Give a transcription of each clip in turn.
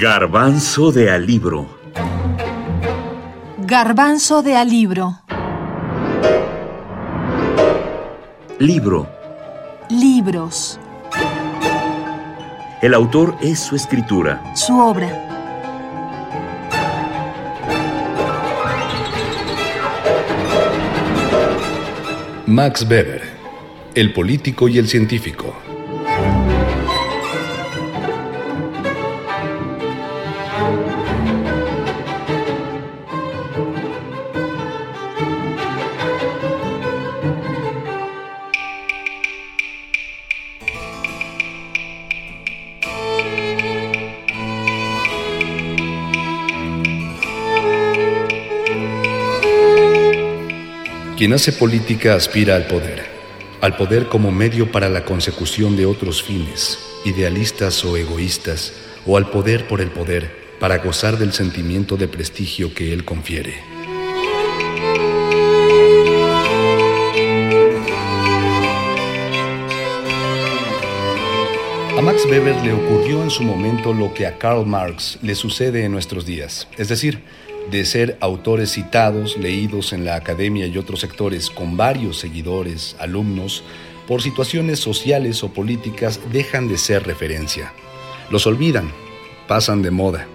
Garbanzo de alibro. Garbanzo de alibro. Libro. Libros. El autor es su escritura. Su obra. Max Weber, el político y el científico. Quien hace política aspira al poder, al poder como medio para la consecución de otros fines, idealistas o egoístas, o al poder por el poder, para gozar del sentimiento de prestigio que él confiere. A Max Weber le ocurrió en su momento lo que a Karl Marx le sucede en nuestros días, es decir, de ser autores citados, leídos en la academia y otros sectores con varios seguidores, alumnos, por situaciones sociales o políticas dejan de ser referencia. Los olvidan, pasan de moda.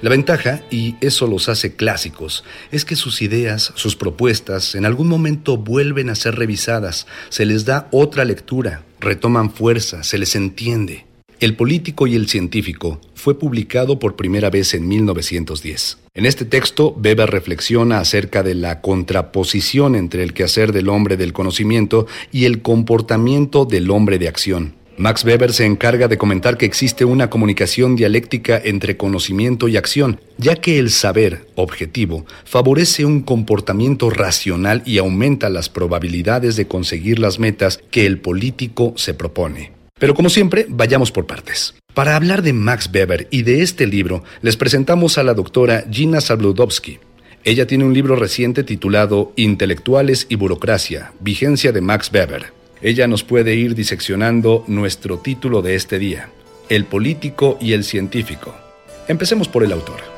La ventaja, y eso los hace clásicos, es que sus ideas, sus propuestas, en algún momento vuelven a ser revisadas, se les da otra lectura, retoman fuerza, se les entiende. El político y el científico fue publicado por primera vez en 1910. En este texto, Weber reflexiona acerca de la contraposición entre el quehacer del hombre del conocimiento y el comportamiento del hombre de acción. Max Weber se encarga de comentar que existe una comunicación dialéctica entre conocimiento y acción, ya que el saber objetivo favorece un comportamiento racional y aumenta las probabilidades de conseguir las metas que el político se propone. Pero como siempre, vayamos por partes. Para hablar de Max Weber y de este libro, les presentamos a la doctora Gina Sabludowski. Ella tiene un libro reciente titulado Intelectuales y Burocracia, Vigencia de Max Weber. Ella nos puede ir diseccionando nuestro título de este día, El político y el científico. Empecemos por el autor.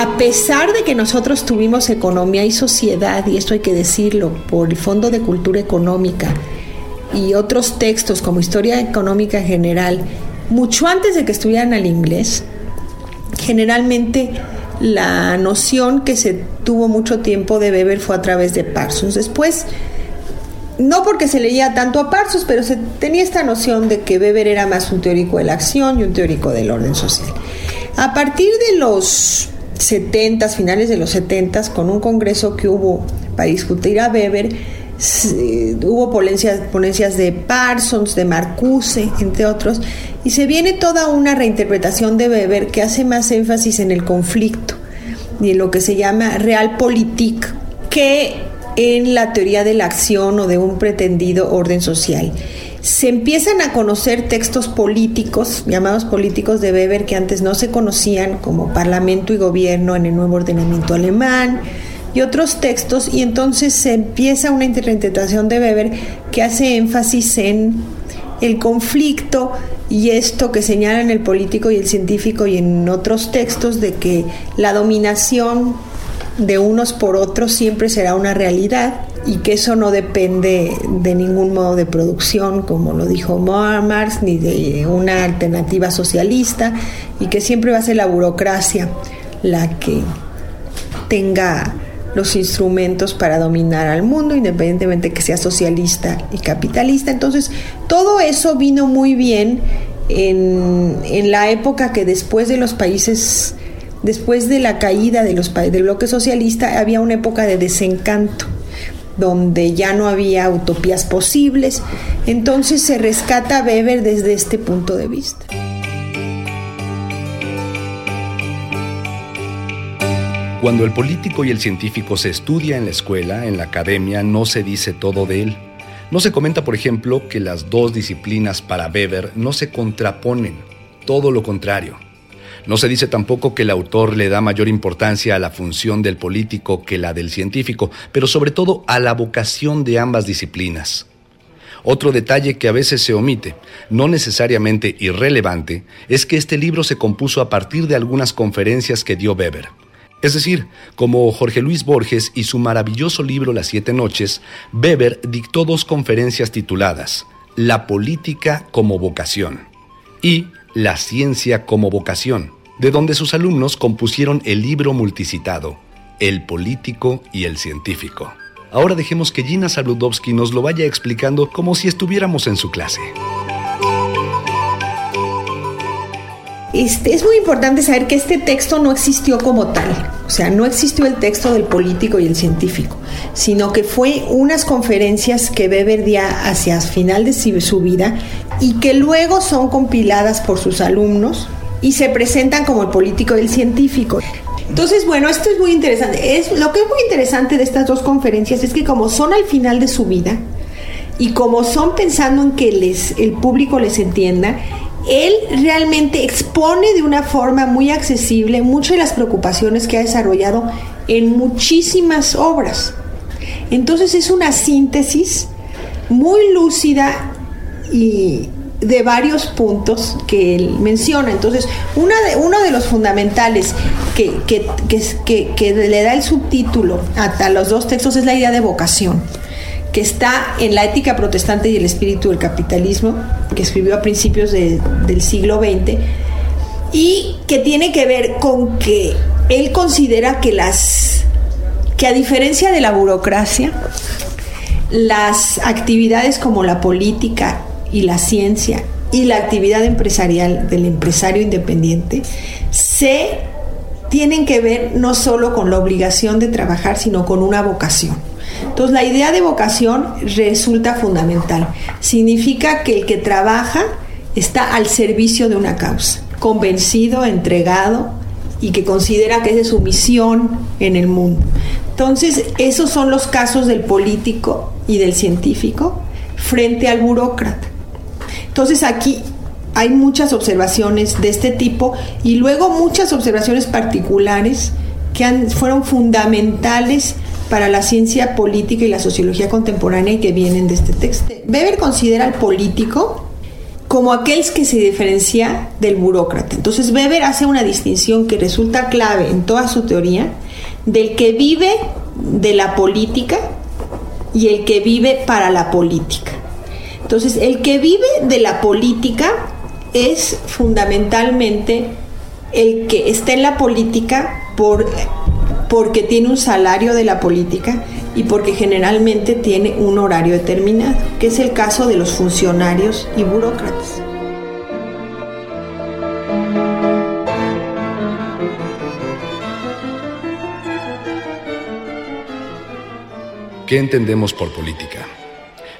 A pesar de que nosotros tuvimos economía y sociedad, y esto hay que decirlo, por el Fondo de Cultura Económica y otros textos como Historia Económica General, mucho antes de que estudiaran al inglés, generalmente la noción que se tuvo mucho tiempo de Weber fue a través de Parsons. Después, no porque se leía tanto a Parsons, pero se tenía esta noción de que Weber era más un teórico de la acción y un teórico del orden social. A partir de los 70, finales de los 70, con un congreso que hubo para discutir a Weber, hubo ponencias, ponencias de Parsons, de Marcuse, entre otros, y se viene toda una reinterpretación de Weber que hace más énfasis en el conflicto y en lo que se llama realpolitik que en la teoría de la acción o de un pretendido orden social se empiezan a conocer textos políticos, llamados políticos de Weber, que antes no se conocían, como Parlamento y Gobierno en el nuevo ordenamiento alemán, y otros textos, y entonces se empieza una interpretación de Weber que hace énfasis en el conflicto y esto que señalan el político y el científico y en otros textos de que la dominación de unos por otros siempre será una realidad y que eso no depende de ningún modo de producción, como lo dijo Marx, ni de una alternativa socialista, y que siempre va a ser la burocracia la que tenga los instrumentos para dominar al mundo, independientemente que sea socialista y capitalista. Entonces, todo eso vino muy bien en, en la época que después de los países Después de la caída de los, del bloque socialista había una época de desencanto donde ya no había utopías posibles. Entonces se rescata a Weber desde este punto de vista. Cuando el político y el científico se estudia en la escuela, en la academia, no se dice todo de él. No se comenta, por ejemplo, que las dos disciplinas para Weber no se contraponen, todo lo contrario. No se dice tampoco que el autor le da mayor importancia a la función del político que la del científico, pero sobre todo a la vocación de ambas disciplinas. Otro detalle que a veces se omite, no necesariamente irrelevante, es que este libro se compuso a partir de algunas conferencias que dio Weber. Es decir, como Jorge Luis Borges y su maravilloso libro Las Siete Noches, Weber dictó dos conferencias tituladas La política como vocación y La ciencia como vocación, de donde sus alumnos compusieron el libro multicitado, El político y el científico. Ahora dejemos que Gina Saludowski nos lo vaya explicando como si estuviéramos en su clase. Este, es muy importante saber que este texto no existió como tal, o sea, no existió el texto del político y el científico, sino que fue unas conferencias que Weber dio hacia final de su vida y que luego son compiladas por sus alumnos y se presentan como el político y el científico. Entonces, bueno, esto es muy interesante. Es, lo que es muy interesante de estas dos conferencias es que como son al final de su vida y como son pensando en que les, el público les entienda, él realmente expone de una forma muy accesible muchas de las preocupaciones que ha desarrollado en muchísimas obras. Entonces es una síntesis muy lúcida y de varios puntos que él menciona. Entonces, una de, uno de los fundamentales que, que, le da el subtítulo a, los dos textos es la idea de vocación, que está en la ética protestante y el espíritu del capitalismo, que escribió a principios del siglo XX, y que tiene que ver con que él considera que las que a diferencia de la burocracia, las actividades como la política y la ciencia y la actividad empresarial del empresario independiente se tienen que ver no solo con la obligación de trabajar, sino con una vocación. Entonces la idea de vocación resulta fundamental. Significa que el que trabaja está al servicio de una causa, convencido, entregado y que considera que esa es su misión en el mundo. Entonces, esos son los casos del político y del científico frente al burócrata. Entonces aquí hay muchas observaciones de este tipo y luego muchas observaciones particulares que fueron fundamentales para la ciencia política y la sociología contemporánea y que vienen de este texto. Weber considera al político como aquel que se diferencia del burócrata. Entonces Weber hace una distinción que resulta clave en toda su teoría del que vive de la política y el que vive para la política. Entonces, el que vive de la política es fundamentalmente el que está en la política por, porque tiene un salario de la política y porque generalmente tiene un horario determinado, que es el caso de los funcionarios y burócratas. ¿Qué entendemos por política?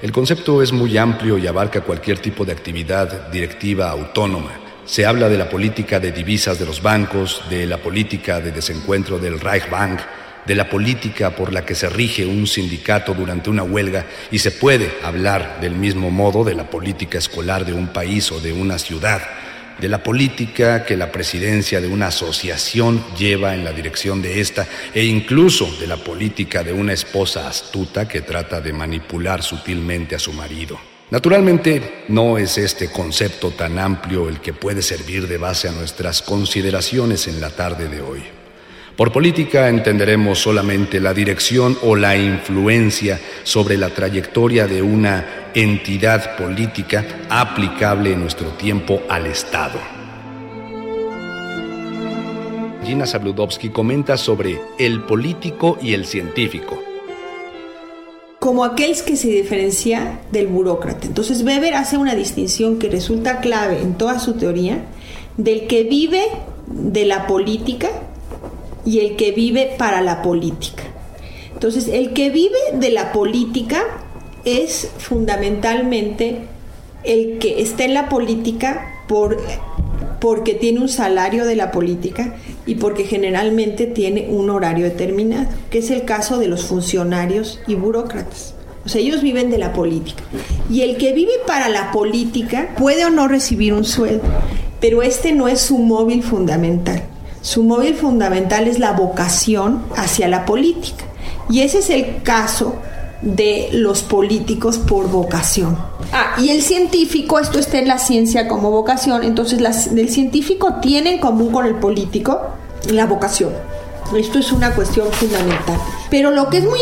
El concepto es muy amplio y abarca cualquier tipo de actividad directiva autónoma. Se habla de la política de divisas de los bancos, de la política de desencuentro del Reichsbank, de la política por la que se rige un sindicato durante una huelga y se puede hablar del mismo modo de la política escolar de un país o de una ciudad de la política que la presidencia de una asociación lleva en la dirección de esta e incluso de la política de una esposa astuta que trata de manipular sutilmente a su marido. Naturalmente, no es este concepto tan amplio el que puede servir de base a nuestras consideraciones en la tarde de hoy. Por política entenderemos solamente la dirección o la influencia sobre la trayectoria de una entidad política aplicable en nuestro tiempo al Estado. Gina Sabludowski comenta sobre el político y el científico. Como aquel que se diferencia del burócrata. Entonces Weber hace una distinción que resulta clave en toda su teoría del que vive de la política y el que vive para la política. Entonces, el que vive de la política es fundamentalmente el que está en la política por, porque tiene un salario de la política y porque generalmente tiene un horario determinado, que es el caso de los funcionarios y burócratas. O sea, ellos viven de la política. Y el que vive para la política puede o no recibir un sueldo, pero este no es su móvil fundamental. Su móvil fundamental es la vocación hacia la política. Y ese es el caso de los políticos por vocación. Ah, y el científico, esto está en la ciencia como vocación, entonces el científico tiene en común con el político la vocación. Esto es una cuestión fundamental. Pero lo que es muy,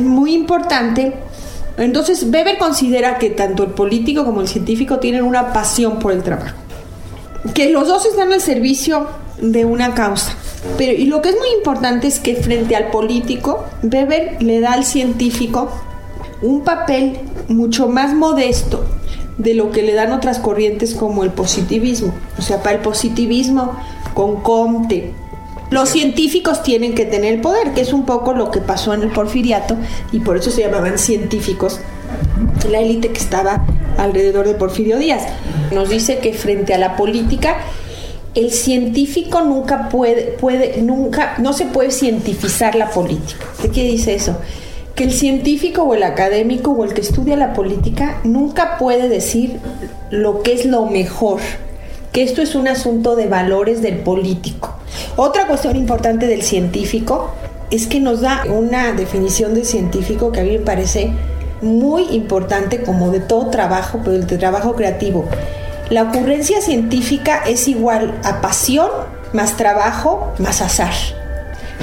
muy importante, entonces Weber considera que tanto el político como el científico tienen una pasión por el trabajo. Que los dos están al servicio de una causa. Pero y lo que es muy importante es que frente al político, Weber le da al científico un papel mucho más modesto de lo que le dan otras corrientes como el positivismo. O sea, para el positivismo con Comte, los científicos tienen que tener el poder, que es un poco lo que pasó en el porfiriato y por eso se llamaban científicos la élite que estaba alrededor de Porfirio Díaz. Nos dice que frente a la política el científico nunca puede, puede, nunca, no se puede cientificar la política. ¿De qué dice eso? Que el científico o el académico o el que estudia la política nunca puede decir lo que es lo mejor, que esto es un asunto de valores del político. Otra cuestión importante del científico es que nos da una definición de científico que a mí me parece muy importante como de todo trabajo, pero el de trabajo creativo la ocurrencia científica es igual a pasión más trabajo más azar.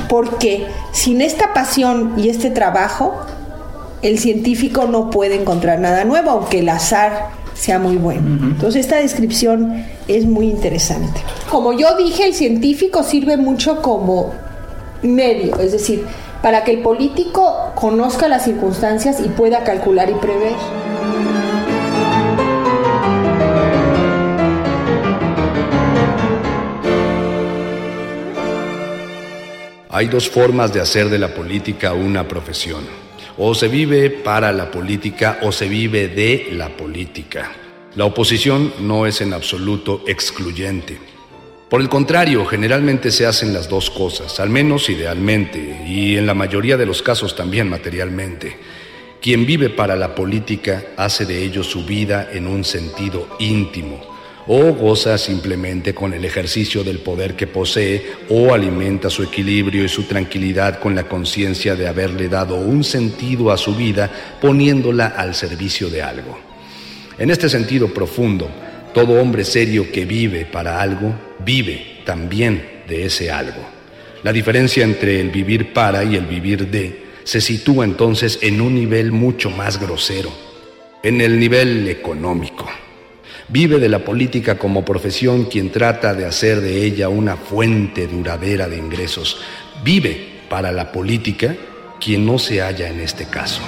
Porque sin esta pasión y este trabajo, el científico no puede encontrar nada nuevo, aunque el azar sea muy bueno. Entonces esta descripción es muy interesante. Como yo dije, el científico sirve mucho como medio, es decir, para que el político conozca las circunstancias y pueda calcular y prever. Hay dos formas de hacer de la política una profesión. O se vive para la política o se vive de la política. La oposición no es en absoluto excluyente. Por el contrario, generalmente se hacen las dos cosas, al menos idealmente, y en la mayoría de los casos también materialmente. Quien vive para la política hace de ello su vida en un sentido íntimo, o goza simplemente con el ejercicio del poder que posee, o alimenta su equilibrio y su tranquilidad con la conciencia de haberle dado un sentido a su vida poniéndola al servicio de algo. En este sentido profundo, todo hombre serio que vive para algo, vive también de ese algo. La diferencia entre el vivir para y el vivir de se sitúa entonces en un nivel mucho más grosero, en el nivel económico. Vive de la política como profesión quien trata de hacer de ella una fuente duradera de ingresos. Vive para la política quien no se halla en este caso.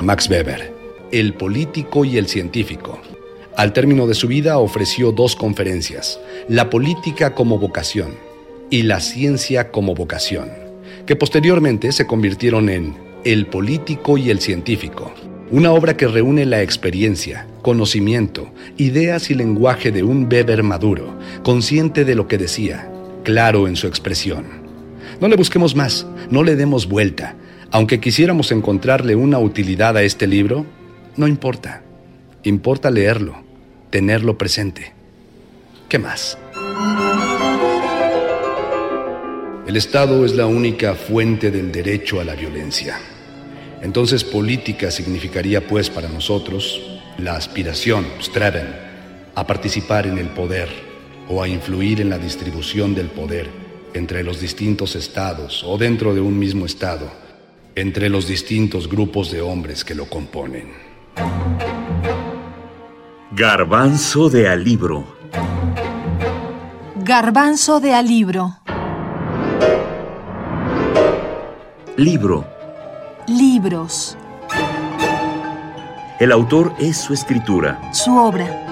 Max Weber, el político y el científico. Al término de su vida ofreció dos conferencias, La política como vocación y La ciencia como vocación, que posteriormente se convirtieron en El político y el científico, una obra que reúne la experiencia, conocimiento, ideas y lenguaje de un Weber maduro, consciente de lo que decía, claro en su expresión. No le busquemos más, no le demos vuelta. Aunque quisiéramos encontrarle una utilidad a este libro, no importa. Importa leerlo, tenerlo presente. ¿Qué más? El Estado es la única fuente del derecho a la violencia. Entonces política significaría pues para nosotros la aspiración, streben, a participar en el poder o a influir en la distribución del poder entre los distintos estados o dentro de un mismo estado, entre los distintos grupos de hombres que lo componen. Garbanzo de alibro. Garbanzo de alibro. Libro Libros. El autor es su escritura. Su obra.